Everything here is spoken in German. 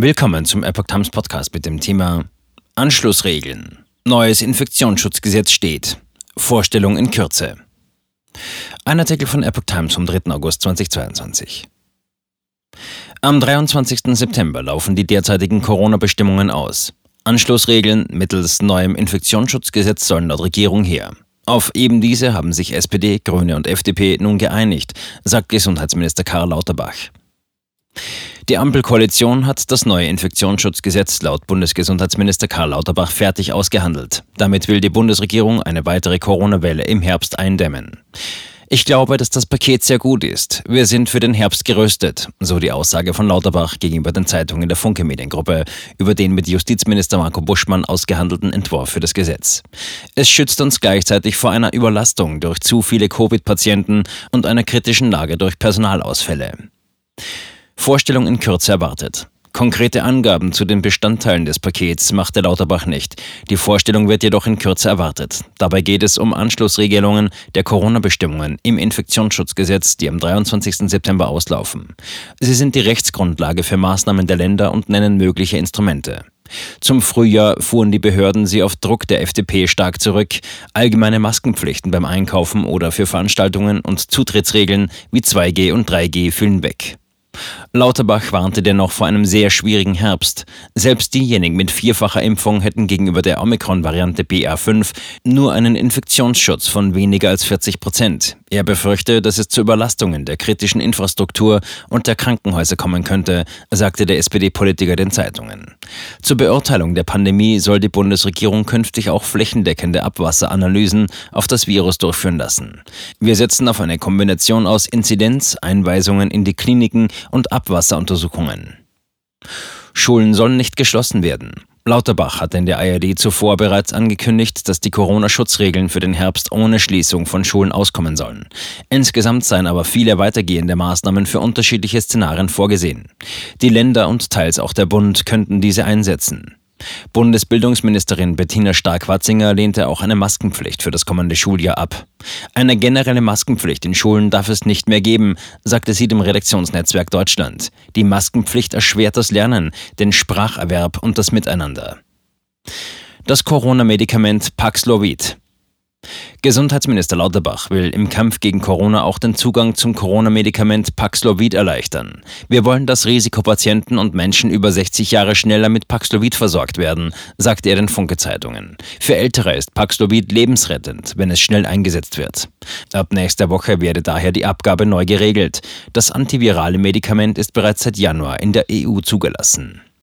Willkommen zum Epoch Times Podcast mit dem Thema Anschlussregeln. Neues Infektionsschutzgesetz steht. Vorstellung in Kürze. Ein Artikel von Epoch Times vom 3. August 2022. Am 23. September laufen die derzeitigen Corona-Bestimmungen aus. Anschlussregeln mittels neuem Infektionsschutzgesetz sollen laut Regierung her. Auf eben diese haben sich SPD, Grüne und FDP nun geeinigt, sagt Gesundheitsminister Karl Lauterbach. Die Ampelkoalition hat das neue Infektionsschutzgesetz laut Bundesgesundheitsminister Karl Lauterbach fertig ausgehandelt. Damit will die Bundesregierung eine weitere Corona-Welle im Herbst eindämmen. Ich glaube, dass das Paket sehr gut ist. Wir sind für den Herbst gerüstet, so die Aussage von Lauterbach gegenüber den Zeitungen der Funke Mediengruppe über den mit Justizminister Marco Buschmann ausgehandelten Entwurf für das Gesetz. Es schützt uns gleichzeitig vor einer Überlastung durch zu viele Covid-Patienten und einer kritischen Lage durch Personalausfälle. Vorstellung in Kürze erwartet. Konkrete Angaben zu den Bestandteilen des Pakets machte Lauterbach nicht. Die Vorstellung wird jedoch in Kürze erwartet. Dabei geht es um Anschlussregelungen der Corona-Bestimmungen im Infektionsschutzgesetz, die am 23. September auslaufen. Sie sind die Rechtsgrundlage für Maßnahmen der Länder und nennen mögliche Instrumente. Zum Frühjahr fuhren die Behörden sie auf Druck der FDP stark zurück. Allgemeine Maskenpflichten beim Einkaufen oder für Veranstaltungen und Zutrittsregeln wie 2G und 3G fielen weg. Lauterbach warnte dennoch vor einem sehr schwierigen Herbst. Selbst diejenigen mit vierfacher Impfung hätten gegenüber der Omikron-Variante BA5 nur einen Infektionsschutz von weniger als 40 Prozent. Er befürchte, dass es zu Überlastungen der kritischen Infrastruktur und der Krankenhäuser kommen könnte, sagte der SPD-Politiker den Zeitungen. Zur Beurteilung der Pandemie soll die Bundesregierung künftig auch flächendeckende Abwasseranalysen auf das Virus durchführen lassen. Wir setzen auf eine Kombination aus Inzidenz, Einweisungen in die Kliniken und Abwasseruntersuchungen. Schulen sollen nicht geschlossen werden. Lauterbach hat in der ARD zuvor bereits angekündigt, dass die Corona-Schutzregeln für den Herbst ohne Schließung von Schulen auskommen sollen. Insgesamt seien aber viele weitergehende Maßnahmen für unterschiedliche Szenarien vorgesehen. Die Länder und teils auch der Bund könnten diese einsetzen. Bundesbildungsministerin Bettina Stark-Watzinger lehnte auch eine Maskenpflicht für das kommende Schuljahr ab. Eine generelle Maskenpflicht in Schulen darf es nicht mehr geben, sagte sie dem Redaktionsnetzwerk Deutschland. Die Maskenpflicht erschwert das Lernen, den Spracherwerb und das Miteinander. Das Corona-Medikament Paxlovid. Gesundheitsminister Lauterbach will im Kampf gegen Corona auch den Zugang zum Corona-Medikament Paxlovid erleichtern. Wir wollen, dass Risikopatienten und Menschen über 60 Jahre schneller mit Paxlovid versorgt werden, sagte er den Funke-Zeitungen. Für Ältere ist Paxlovid lebensrettend, wenn es schnell eingesetzt wird. Ab nächster Woche werde daher die Abgabe neu geregelt. Das antivirale Medikament ist bereits seit Januar in der EU zugelassen.